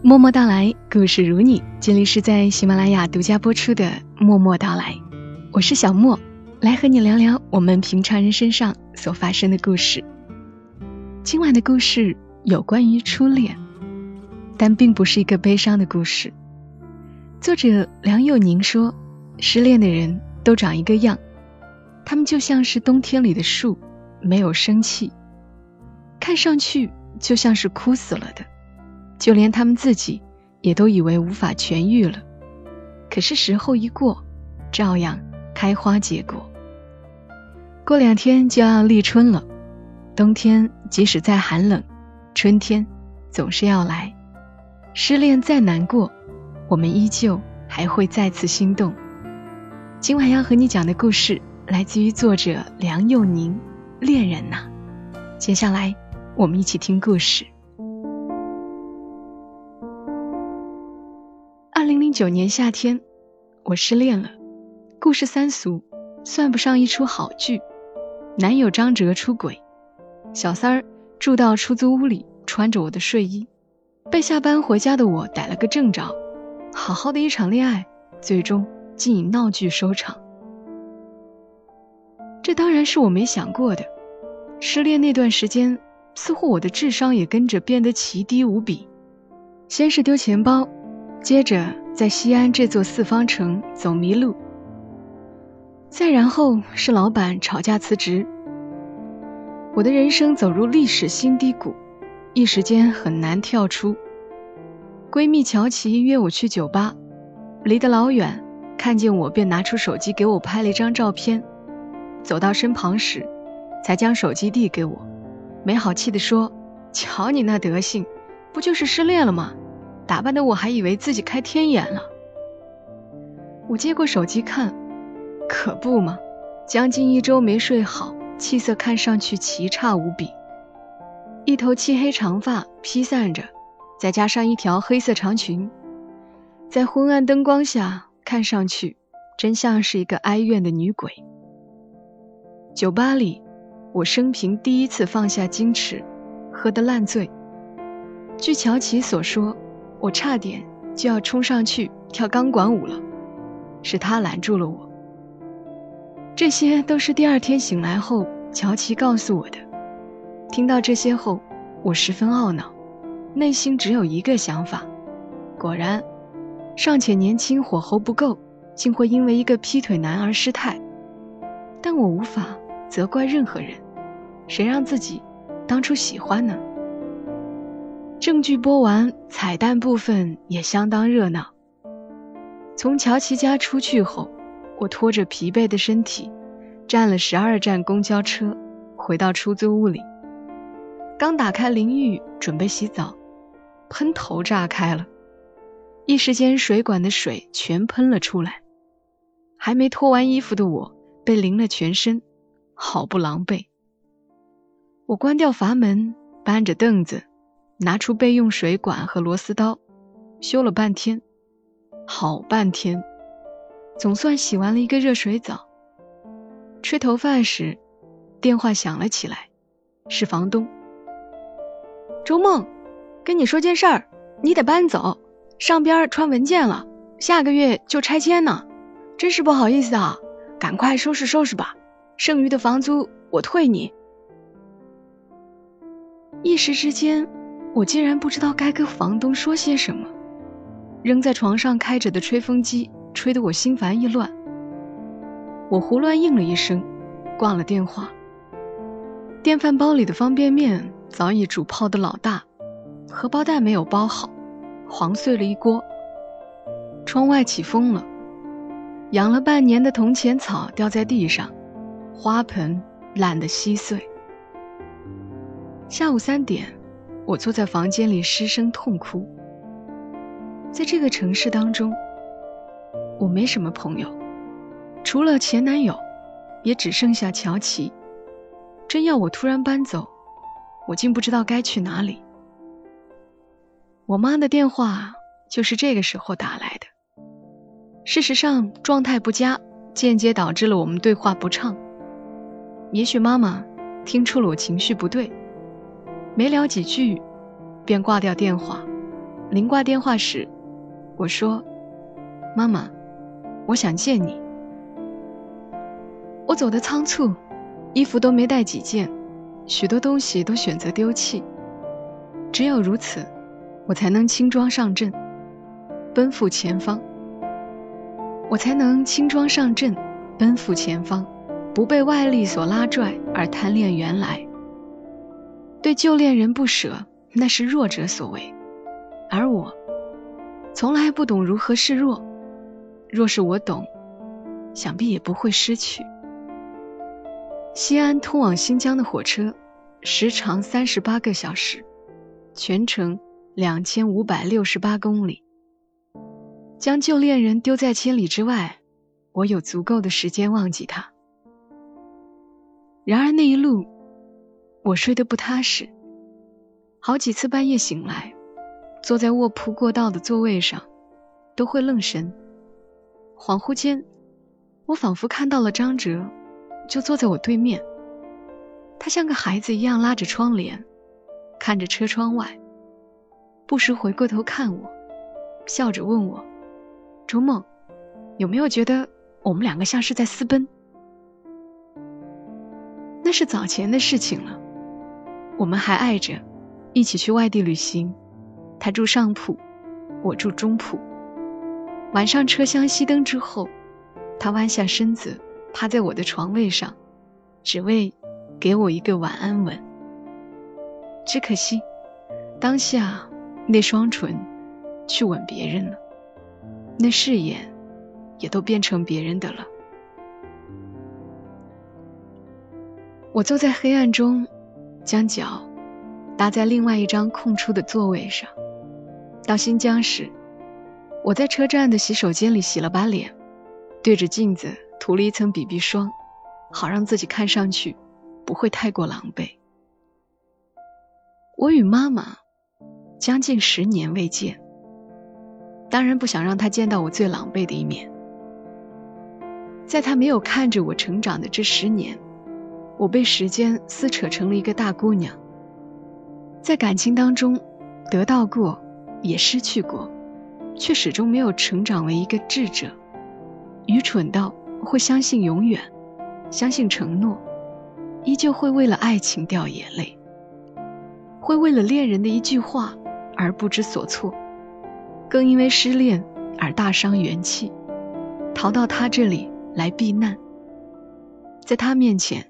默默到来，故事如你。这里是在喜马拉雅独家播出的《默默到来》，我是小莫，来和你聊聊我们平常人身上所发生的故事。今晚的故事有关于初恋，但并不是一个悲伤的故事。作者梁佑宁说，失恋的人都长一个样，他们就像是冬天里的树，没有生气，看上去就像是枯死了的。就连他们自己也都以为无法痊愈了，可是时候一过，照样开花结果。过两天就要立春了，冬天即使再寒冷，春天总是要来。失恋再难过，我们依旧还会再次心动。今晚要和你讲的故事来自于作者梁又宁，《恋人呐》。接下来我们一起听故事。九年夏天，我失恋了。故事三俗，算不上一出好剧。男友张哲出轨，小三儿住到出租屋里，穿着我的睡衣，被下班回家的我逮了个正着。好好的一场恋爱，最终竟以闹剧收场。这当然是我没想过的。失恋那段时间，似乎我的智商也跟着变得奇低无比。先是丢钱包。接着在西安这座四方城走迷路，再然后是老板吵架辞职，我的人生走入历史新低谷，一时间很难跳出。闺蜜乔琪约我去酒吧，离得老远，看见我便拿出手机给我拍了一张照片，走到身旁时，才将手机递给我，没好气地说：“瞧你那德行，不就是失恋了吗？”打扮的我还以为自己开天眼了。我接过手机看，可不嘛，将近一周没睡好，气色看上去奇差无比。一头漆黑长发披散着，再加上一条黑色长裙，在昏暗灯光下看上去，真像是一个哀怨的女鬼。酒吧里，我生平第一次放下矜持，喝得烂醉。据乔琪所说。我差点就要冲上去跳钢管舞了，是他拦住了我。这些都是第二天醒来后乔琪告诉我的。听到这些后，我十分懊恼，内心只有一个想法：果然，尚且年轻，火候不够，竟会因为一个劈腿男而失态。但我无法责怪任何人，谁让自己当初喜欢呢？正剧播完，彩蛋部分也相当热闹。从乔琪家出去后，我拖着疲惫的身体，站了十二站公交车，回到出租屋里。刚打开淋浴准备洗澡，喷头炸开了，一时间水管的水全喷了出来。还没脱完衣服的我被淋了全身，好不狼狈。我关掉阀门，搬着凳子。拿出备用水管和螺丝刀，修了半天，好半天，总算洗完了一个热水澡。吹头发时，电话响了起来，是房东。周梦，跟你说件事儿，你得搬走，上边传文件了，下个月就拆迁呢，真是不好意思啊，赶快收拾收拾吧，剩余的房租我退你。一时之间。我竟然不知道该跟房东说些什么，扔在床上开着的吹风机吹得我心烦意乱。我胡乱应了一声，挂了电话。电饭煲里的方便面早已煮泡的老大，荷包蛋没有包好，黄碎了一锅。窗外起风了，养了半年的铜钱草掉在地上，花盆烂得稀碎。下午三点。我坐在房间里失声痛哭。在这个城市当中，我没什么朋友，除了前男友，也只剩下乔琪。真要我突然搬走，我竟不知道该去哪里。我妈的电话就是这个时候打来的。事实上，状态不佳，间接导致了我们对话不畅。也许妈妈听出了我情绪不对。没聊几句，便挂掉电话。临挂电话时，我说：“妈妈，我想见你。”我走得仓促，衣服都没带几件，许多东西都选择丢弃。只有如此，我才能轻装上阵，奔赴前方。我才能轻装上阵，奔赴前方，不被外力所拉拽而贪恋原来。对旧恋人不舍，那是弱者所为，而我从来不懂如何示弱。若是我懂，想必也不会失去。西安通往新疆的火车时长三十八个小时，全程两千五百六十八公里。将旧恋人丢在千里之外，我有足够的时间忘记他。然而那一路，我睡得不踏实，好几次半夜醒来，坐在卧铺过道的座位上，都会愣神。恍惚间，我仿佛看到了张哲，就坐在我对面。他像个孩子一样拉着窗帘，看着车窗外，不时回过头看我，笑着问我。周梦，有没有觉得我们两个像是在私奔？那是早前的事情了。我们还爱着，一起去外地旅行。他住上铺，我住中铺。晚上车厢熄灯之后，他弯下身子趴在我的床位上，只为给我一个晚安吻。只可惜，当下那双唇去吻别人了。那誓言也都变成别人的了。我坐在黑暗中，将脚搭在另外一张空出的座位上。到新疆时，我在车站的洗手间里洗了把脸，对着镜子涂了一层 BB 霜，好让自己看上去不会太过狼狈。我与妈妈将近十年未见。当然不想让他见到我最狼狈的一面。在他没有看着我成长的这十年，我被时间撕扯成了一个大姑娘。在感情当中，得到过，也失去过，却始终没有成长为一个智者。愚蠢到会相信永远，相信承诺，依旧会为了爱情掉眼泪，会为了恋人的一句话而不知所措。更因为失恋而大伤元气，逃到他这里来避难。在他面前，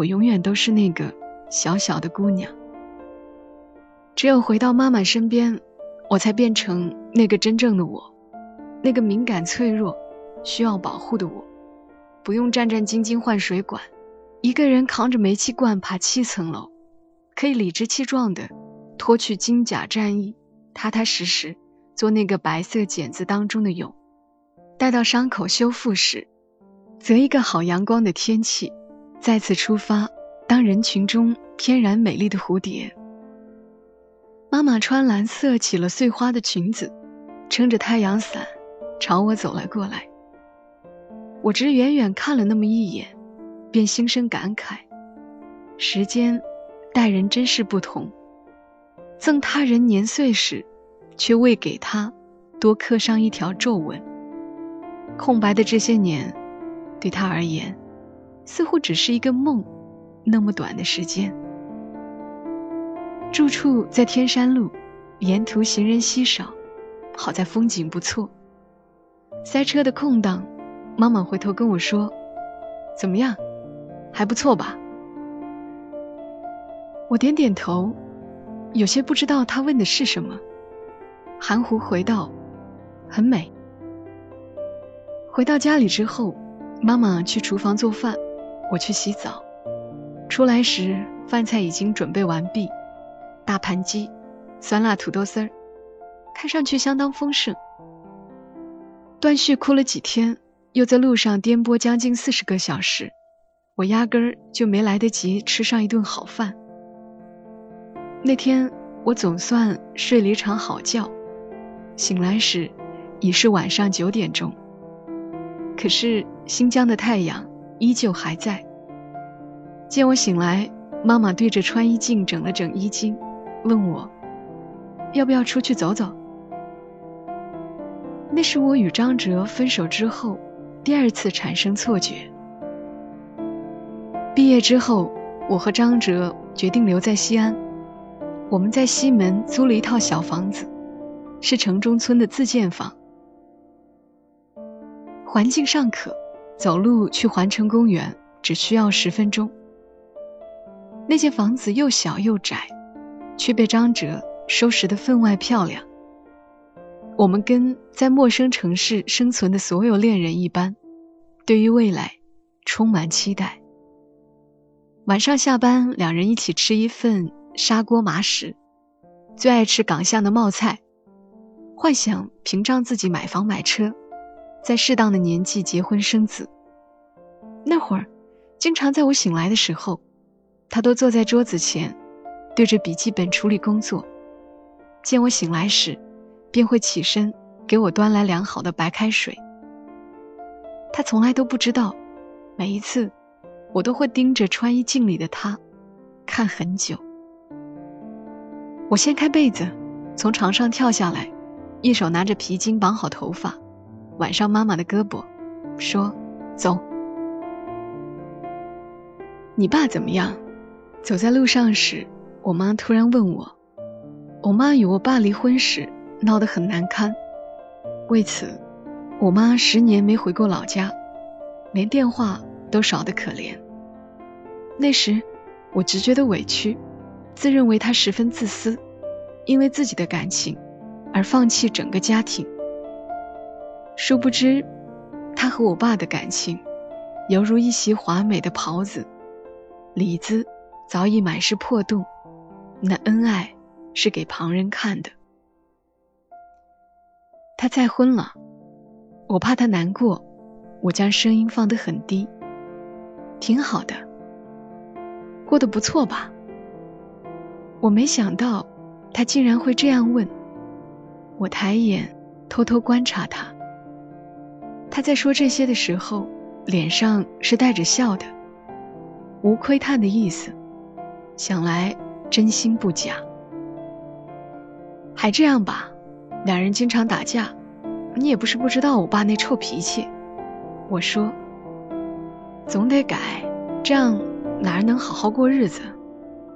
我永远都是那个小小的姑娘。只有回到妈妈身边，我才变成那个真正的我，那个敏感脆弱、需要保护的我。不用战战兢兢换水管，一个人扛着煤气罐爬七层楼，可以理直气壮的脱去金甲战衣，踏踏实实。做那个白色茧子当中的蛹，待到伤口修复时，择一个好阳光的天气，再次出发，当人群中翩然美丽的蝴蝶。妈妈穿蓝色起了碎花的裙子，撑着太阳伞朝我走了过来。我只远远看了那么一眼，便心生感慨：时间待人真是不同，赠他人年岁时。却未给他多刻上一条皱纹。空白的这些年，对他而言，似乎只是一个梦，那么短的时间。住处在天山路，沿途行人稀少，好在风景不错。塞车的空档，妈妈回头跟我说：“怎么样，还不错吧？”我点点头，有些不知道他问的是什么。含糊回道：“很美。”回到家里之后，妈妈去厨房做饭，我去洗澡。出来时，饭菜已经准备完毕，大盘鸡、酸辣土豆丝儿，看上去相当丰盛。断续哭了几天，又在路上颠簸将近四十个小时，我压根儿就没来得及吃上一顿好饭。那天我总算睡了一场好觉。醒来时已是晚上九点钟，可是新疆的太阳依旧还在。见我醒来，妈妈对着穿衣镜整了整衣襟，问我要不要出去走走。那是我与张哲分手之后第二次产生错觉。毕业之后，我和张哲决定留在西安。我们在西门租了一套小房子，是城中村的自建房，环境尚可，走路去环城公园只需要十分钟。那间房子又小又窄，却被张哲收拾得分外漂亮。我们跟在陌生城市生存的所有恋人一般，对于未来充满期待。晚上下班，两人一起吃一份砂锅麻食，最爱吃港巷的冒菜，幻想屏障自己买房买车，在适当的年纪结婚生子。那会儿，经常在我醒来的时候，他都坐在桌子前，对着笔记本处理工作。见我醒来时，便会起身给我端来良好的白开水。他从来都不知道，每一次我都会盯着穿衣镜里的他看很久。我掀开被子，从床上跳下来，一手拿着皮筋绑好头发，挽上妈妈的胳膊，说：“走。”你爸怎么样？走在路上时，我妈突然问我。我妈与我爸离婚时。闹得很难堪，为此，我妈十年没回过老家，连电话都少得可怜。那时，我只觉得委屈，自认为她十分自私，因为自己的感情而放弃整个家庭。殊不知，他和我爸的感情犹如一袭华美的袍子，里子早已满是破洞，那恩爱是给旁人看的。他再婚了，我怕他难过，我将声音放得很低。挺好的，过得不错吧？我没想到他竟然会这样问。我抬眼偷偷观察他，他在说这些的时候，脸上是带着笑的，无窥探的意思，想来真心不假。还这样吧。两人经常打架，你也不是不知道我爸那臭脾气。我说，总得改，这样哪儿能好好过日子？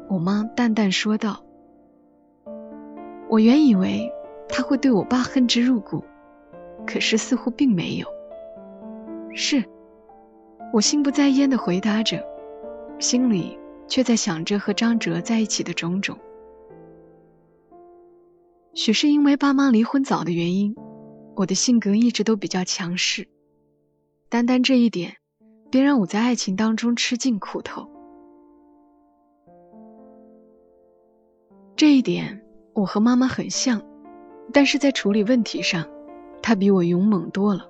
我妈淡淡说道。我原以为他会对我爸恨之入骨，可是似乎并没有。是，我心不在焉的回答着，心里却在想着和张哲在一起的种种。许是因为爸妈离婚早的原因，我的性格一直都比较强势。单单这一点，便让我在爱情当中吃尽苦头。这一点我和妈妈很像，但是在处理问题上，她比我勇猛多了。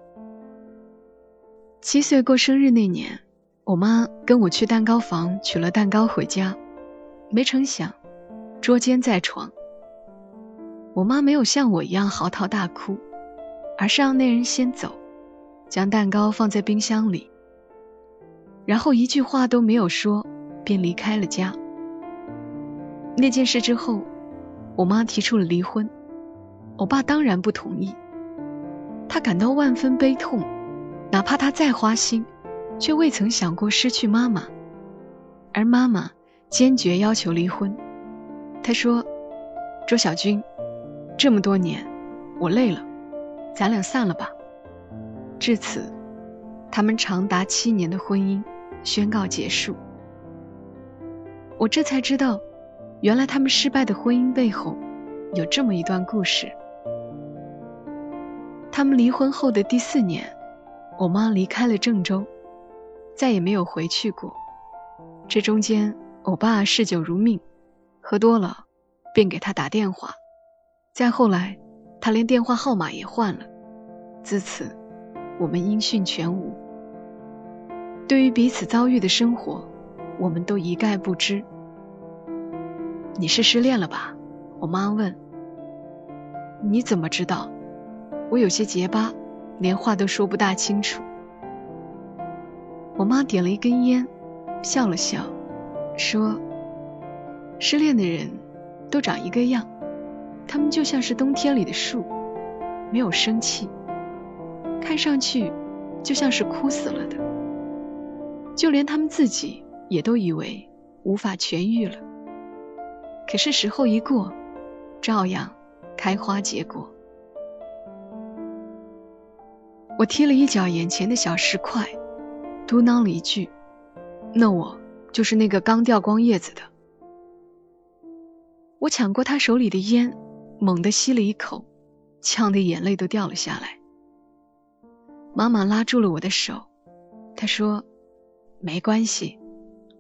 七岁过生日那年，我妈跟我去蛋糕房取了蛋糕回家，没成想，捉奸在床。我妈没有像我一样嚎啕大哭，而是让那人先走，将蛋糕放在冰箱里，然后一句话都没有说，便离开了家。那件事之后，我妈提出了离婚，我爸当然不同意，他感到万分悲痛，哪怕他再花心，却未曾想过失去妈妈，而妈妈坚决要求离婚。他说：“周小军。”这么多年，我累了，咱俩散了吧。至此，他们长达七年的婚姻宣告结束。我这才知道，原来他们失败的婚姻背后有这么一段故事。他们离婚后的第四年，我妈离开了郑州，再也没有回去过。这中间，我爸嗜酒如命，喝多了便给他打电话。再后来，他连电话号码也换了。自此，我们音讯全无。对于彼此遭遇的生活，我们都一概不知。你是失恋了吧？我妈问。你怎么知道？我有些结巴，连话都说不大清楚。我妈点了一根烟，笑了笑，说：“失恋的人都长一个样。”他们就像是冬天里的树，没有生气，看上去就像是枯死了的，就连他们自己也都以为无法痊愈了。可是时候一过，照样开花结果。我踢了一脚眼前的小石块，嘟囔了一句：“那我就是那个刚掉光叶子的。”我抢过他手里的烟，猛地吸了一口，呛得眼泪都掉了下来。妈妈拉住了我的手，她说：“没关系，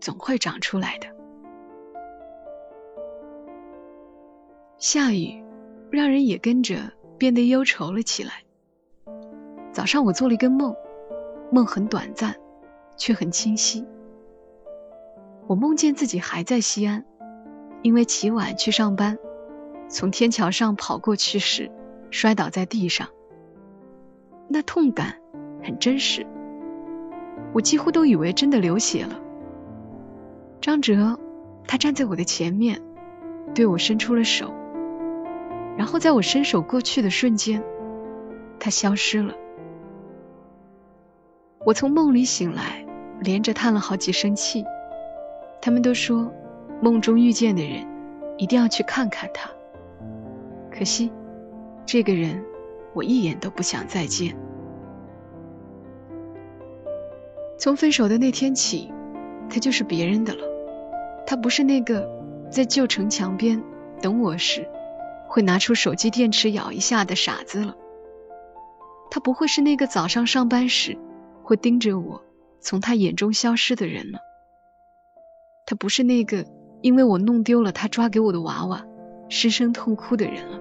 总会长出来的。”下雨，让人也跟着变得忧愁了起来。早上我做了一个梦，梦很短暂，却很清晰。我梦见自己还在西安。因为起晚去上班，从天桥上跑过去时摔倒在地上，那痛感很真实，我几乎都以为真的流血了。张哲，他站在我的前面，对我伸出了手，然后在我伸手过去的瞬间，他消失了。我从梦里醒来，连着叹了好几声气。他们都说。梦中遇见的人，一定要去看看他。可惜，这个人我一眼都不想再见。从分手的那天起，他就是别人的了。他不是那个在旧城墙边等我时会拿出手机电池咬一下的傻子了。他不会是那个早上上班时会盯着我从他眼中消失的人了。他不是那个。因为我弄丢了他抓给我的娃娃，失声痛哭的人了。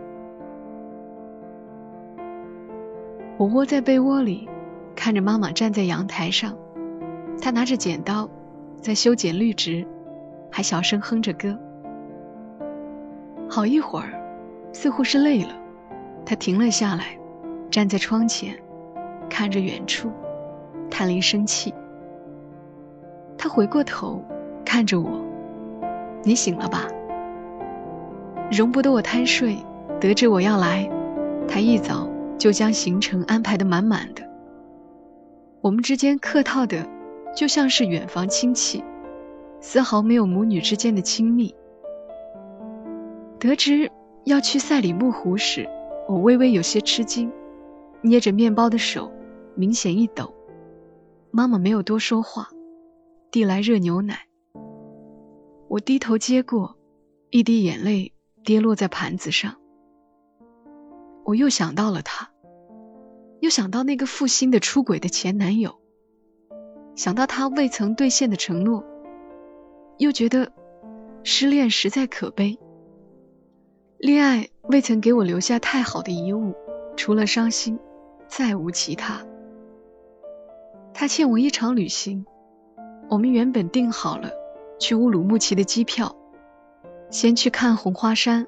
我窝在被窝里，看着妈妈站在阳台上，她拿着剪刀在修剪绿植，还小声哼着歌。好一会儿，似乎是累了，她停了下来，站在窗前，看着远处，叹了一声气。他回过头，看着我。你醒了吧？容不得我贪睡，得知我要来，他一早就将行程安排的满满的。我们之间客套的，就像是远房亲戚，丝毫没有母女之间的亲密。得知要去赛里木湖时，我微微有些吃惊，捏着面包的手明显一抖。妈妈没有多说话，递来热牛奶。我低头接过，一滴眼泪跌落在盘子上。我又想到了他，又想到那个负心的出轨的前男友，想到他未曾兑现的承诺，又觉得失恋实在可悲。恋爱未曾给我留下太好的遗物，除了伤心，再无其他。他欠我一场旅行，我们原本订好了。去乌鲁木齐的机票，先去看红花山，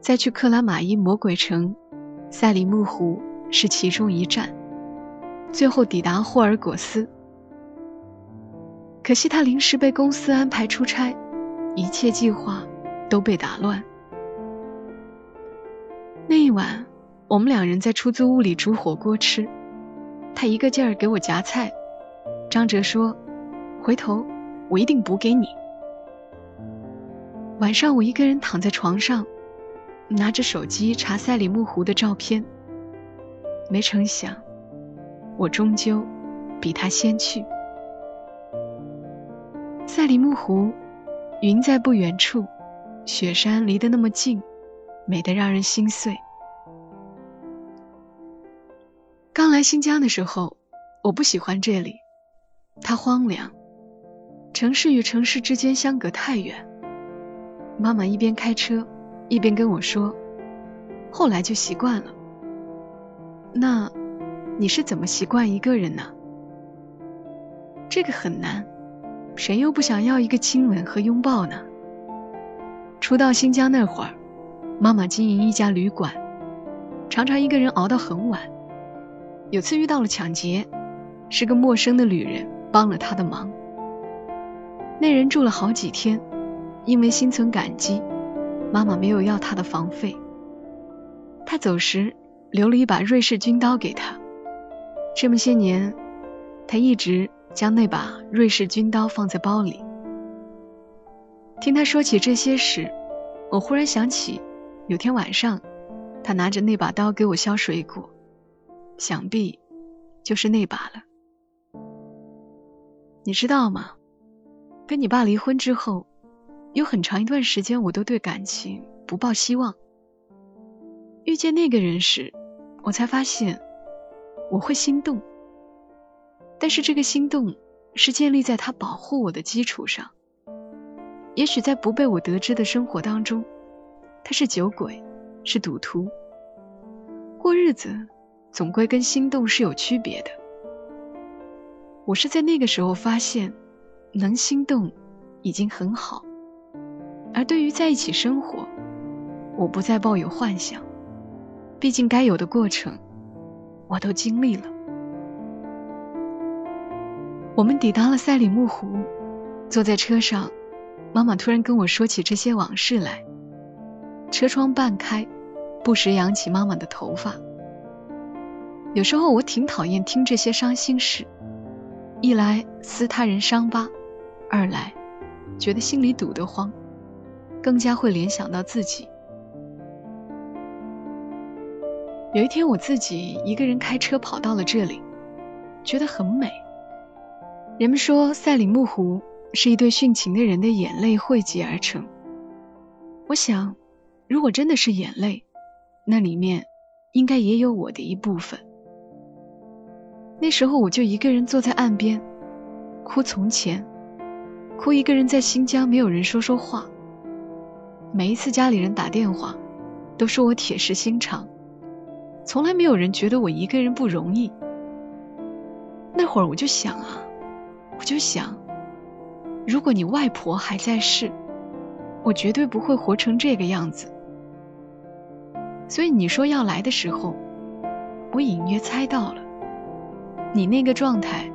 再去克拉玛依魔鬼城，赛里木湖是其中一站，最后抵达霍尔果斯。可惜他临时被公司安排出差，一切计划都被打乱。那一晚，我们两人在出租屋里煮火锅吃，他一个劲儿给我夹菜。张哲说：“回头我一定补给你。”晚上，我一个人躺在床上，拿着手机查赛里木湖的照片。没成想，我终究比他先去。赛里木湖，云在不远处，雪山离得那么近，美得让人心碎。刚来新疆的时候，我不喜欢这里，它荒凉，城市与城市之间相隔太远。妈妈一边开车，一边跟我说：“后来就习惯了。”那，你是怎么习惯一个人呢？这个很难，谁又不想要一个亲吻和拥抱呢？初到新疆那会儿，妈妈经营一家旅馆，常常一个人熬到很晚。有次遇到了抢劫，是个陌生的旅人帮了他的忙。那人住了好几天。因为心存感激，妈妈没有要他的房费。他走时留了一把瑞士军刀给他，这么些年，他一直将那把瑞士军刀放在包里。听他说起这些时，我忽然想起，有天晚上，他拿着那把刀给我削水果，想必就是那把了。你知道吗？跟你爸离婚之后，有很长一段时间，我都对感情不抱希望。遇见那个人时，我才发现我会心动，但是这个心动是建立在他保护我的基础上。也许在不被我得知的生活当中，他是酒鬼，是赌徒。过日子总归跟心动是有区别的。我是在那个时候发现，能心动已经很好。而对于在一起生活，我不再抱有幻想。毕竟该有的过程，我都经历了。我们抵达了赛里木湖，坐在车上，妈妈突然跟我说起这些往事来。车窗半开，不时扬起妈妈的头发。有时候我挺讨厌听这些伤心事，一来撕他人伤疤，二来觉得心里堵得慌，更加会联想到自己。有一天，我自己一个人开车跑到了这里，觉得很美。人们说赛里木湖是一对殉情的人的眼泪汇集而成。我想，如果真的是眼泪，那里面应该也有我的一部分。那时候，我就一个人坐在岸边，哭从前，哭一个人在新疆没有人说说话。每一次家里人打电话，都说我铁石心肠。从来没有人觉得我一个人不容易。那会儿我就想啊，我就想，如果你外婆还在世，我绝对不会活成这个样子。所以你说要来的时候，我隐约猜到了，你那个状态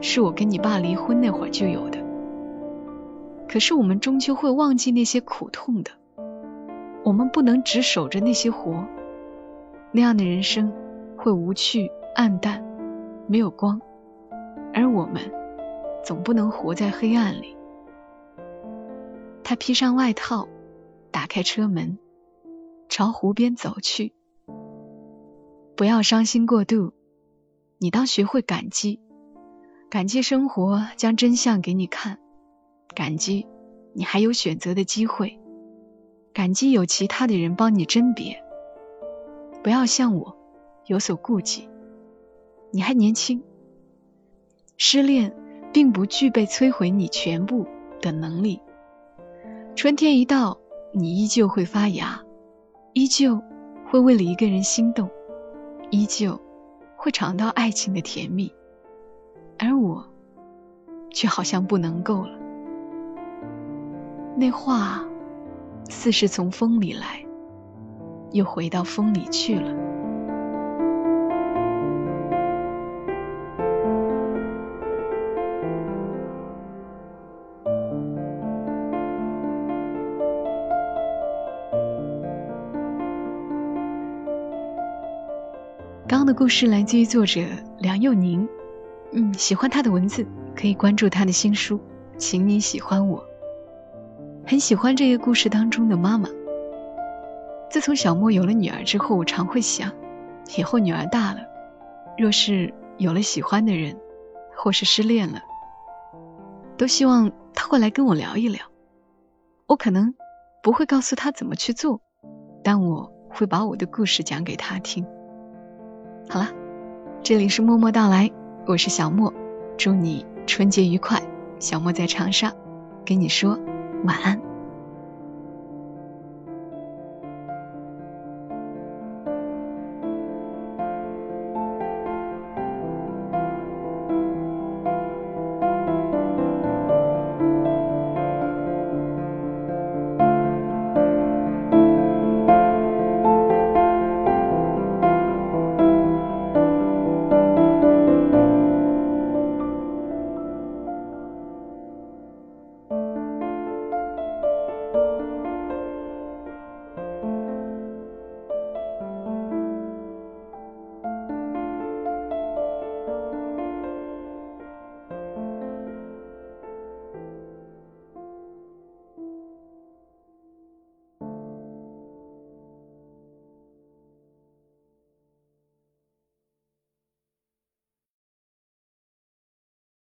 是我跟你爸离婚那会儿就有的。可是我们终究会忘记那些苦痛的，我们不能只守着那些活。那样的人生会无趣、暗淡，没有光，而我们总不能活在黑暗里。他披上外套，打开车门，朝湖边走去。不要伤心过度，你当学会感激，感激生活将真相给你看，感激你还有选择的机会，感激有其他的人帮你甄别。不要像我有所顾忌，你还年轻。失恋并不具备摧毁你全部的能力。春天一到，你依旧会发芽，依旧会为了一个人心动，依旧会尝到爱情的甜蜜，而我却好像不能够了。那话似是从风里来。又回到风里去了。刚刚的故事来自于作者梁佑宁，嗯，喜欢他的文字可以关注他的新书，请你喜欢我。很喜欢这个故事当中的妈妈。自从小莫有了女儿之后，我常会想，以后女儿大了，若是有了喜欢的人，或是失恋了，都希望她会来跟我聊一聊。我可能不会告诉她怎么去做，但我会把我的故事讲给她听。好了，这里是默默到来，我是小莫，祝你春节愉快。小莫在长沙，跟你说晚安。